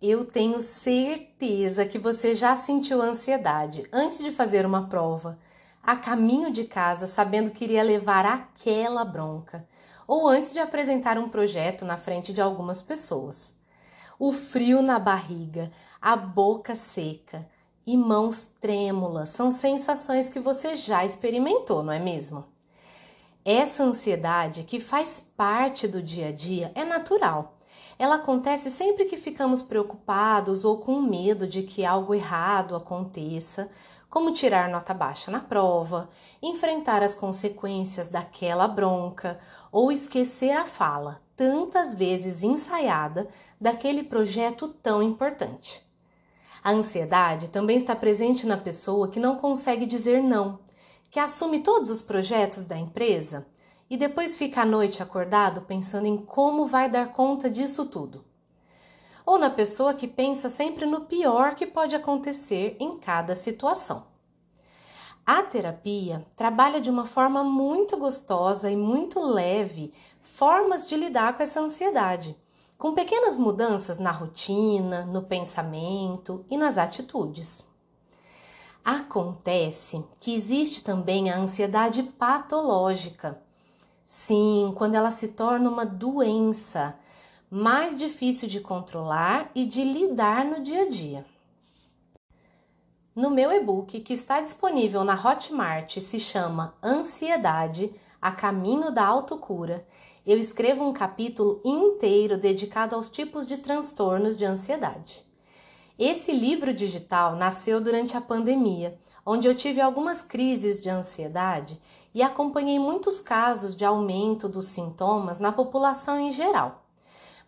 Eu tenho certeza que você já sentiu ansiedade antes de fazer uma prova, a caminho de casa, sabendo que iria levar aquela bronca, ou antes de apresentar um projeto na frente de algumas pessoas. O frio na barriga, a boca seca e mãos trêmulas são sensações que você já experimentou, não é mesmo? Essa ansiedade, que faz parte do dia a dia, é natural ela acontece sempre que ficamos preocupados ou com medo de que algo errado aconteça, como tirar nota baixa na prova, enfrentar as consequências daquela bronca ou esquecer a fala, tantas vezes ensaiada, daquele projeto tão importante. A ansiedade também está presente na pessoa que não consegue dizer não, que assume todos os projetos da empresa e depois fica a noite acordado pensando em como vai dar conta disso tudo. Ou na pessoa que pensa sempre no pior que pode acontecer em cada situação. A terapia trabalha de uma forma muito gostosa e muito leve formas de lidar com essa ansiedade, com pequenas mudanças na rotina, no pensamento e nas atitudes. Acontece que existe também a ansiedade patológica, Sim, quando ela se torna uma doença mais difícil de controlar e de lidar no dia a dia. No meu e-book, que está disponível na Hotmart, se chama Ansiedade a Caminho da Autocura, eu escrevo um capítulo inteiro dedicado aos tipos de transtornos de ansiedade. Esse livro digital nasceu durante a pandemia, onde eu tive algumas crises de ansiedade e acompanhei muitos casos de aumento dos sintomas na população em geral.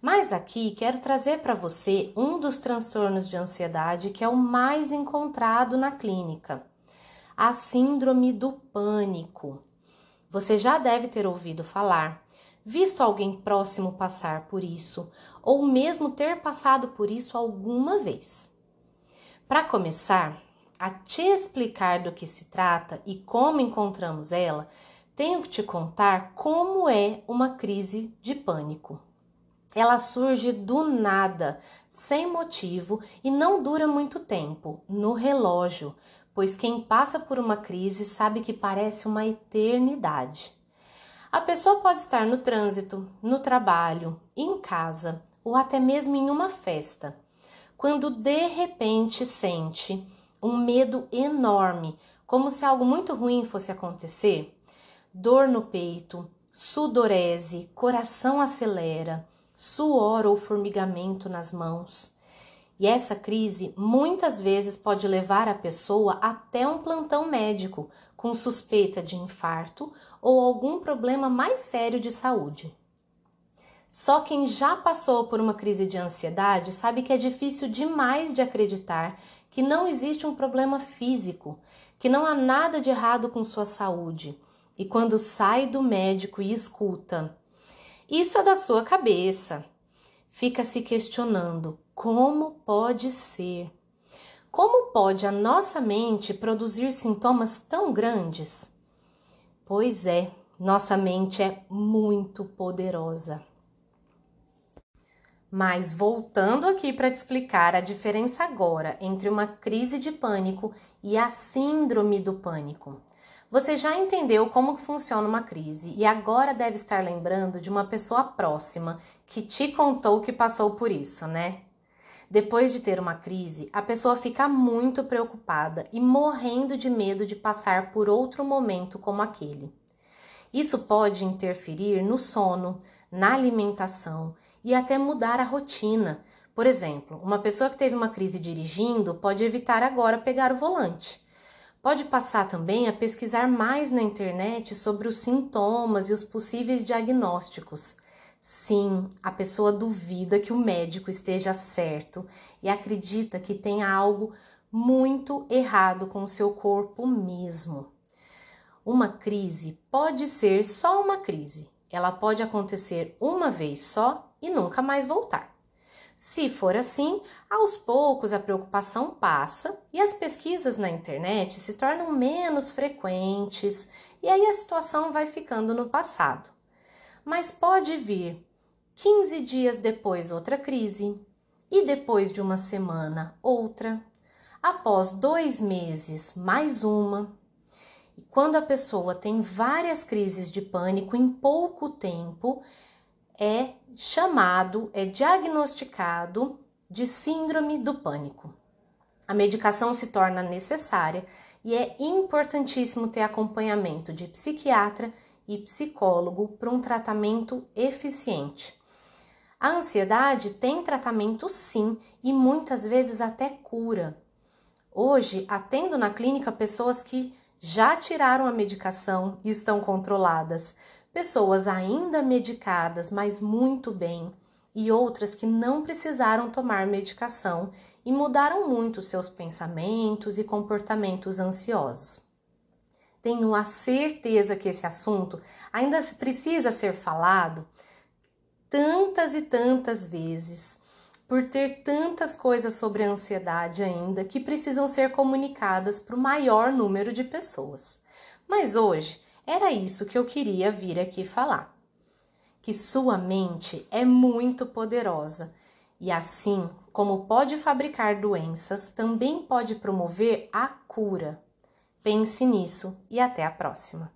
Mas aqui quero trazer para você um dos transtornos de ansiedade que é o mais encontrado na clínica, a Síndrome do Pânico. Você já deve ter ouvido falar, visto alguém próximo passar por isso, ou mesmo ter passado por isso alguma vez. Para começar, a te explicar do que se trata e como encontramos ela, tenho que te contar como é uma crise de pânico. Ela surge do nada, sem motivo e não dura muito tempo, no relógio, pois quem passa por uma crise sabe que parece uma eternidade. A pessoa pode estar no trânsito, no trabalho, em casa ou até mesmo em uma festa, quando de repente sente um medo enorme, como se algo muito ruim fosse acontecer. Dor no peito, sudorese, coração acelera, suor ou formigamento nas mãos. E essa crise muitas vezes pode levar a pessoa até um plantão médico com suspeita de infarto ou algum problema mais sério de saúde. Só quem já passou por uma crise de ansiedade sabe que é difícil demais de acreditar que não existe um problema físico, que não há nada de errado com sua saúde. E quando sai do médico e escuta, isso é da sua cabeça, fica se questionando: como pode ser? Como pode a nossa mente produzir sintomas tão grandes? Pois é, nossa mente é muito poderosa. Mas voltando aqui para te explicar a diferença agora entre uma crise de pânico e a síndrome do pânico. Você já entendeu como funciona uma crise e agora deve estar lembrando de uma pessoa próxima que te contou que passou por isso, né? Depois de ter uma crise, a pessoa fica muito preocupada e morrendo de medo de passar por outro momento como aquele. Isso pode interferir no sono, na alimentação e até mudar a rotina. Por exemplo, uma pessoa que teve uma crise dirigindo pode evitar agora pegar o volante. Pode passar também a pesquisar mais na internet sobre os sintomas e os possíveis diagnósticos. Sim, a pessoa duvida que o médico esteja certo e acredita que tenha algo muito errado com o seu corpo mesmo. Uma crise pode ser só uma crise. Ela pode acontecer uma vez só e nunca mais voltar. Se for assim, aos poucos a preocupação passa e as pesquisas na internet se tornam menos frequentes e aí a situação vai ficando no passado. Mas pode vir 15 dias depois outra crise, e depois de uma semana, outra. Após dois meses, mais uma. E quando a pessoa tem várias crises de pânico em pouco tempo, é chamado, é diagnosticado de síndrome do pânico. A medicação se torna necessária e é importantíssimo ter acompanhamento de psiquiatra e psicólogo para um tratamento eficiente. A ansiedade tem tratamento sim e muitas vezes até cura. Hoje, atendo na clínica pessoas que já tiraram a medicação e estão controladas, pessoas ainda medicadas, mas muito bem, e outras que não precisaram tomar medicação e mudaram muito seus pensamentos e comportamentos ansiosos. Tenho a certeza que esse assunto ainda precisa ser falado tantas e tantas vezes, por ter tantas coisas sobre a ansiedade ainda que precisam ser comunicadas para o maior número de pessoas. Mas hoje era isso que eu queria vir aqui falar. Que sua mente é muito poderosa e assim como pode fabricar doenças, também pode promover a cura. Pense nisso e até a próxima.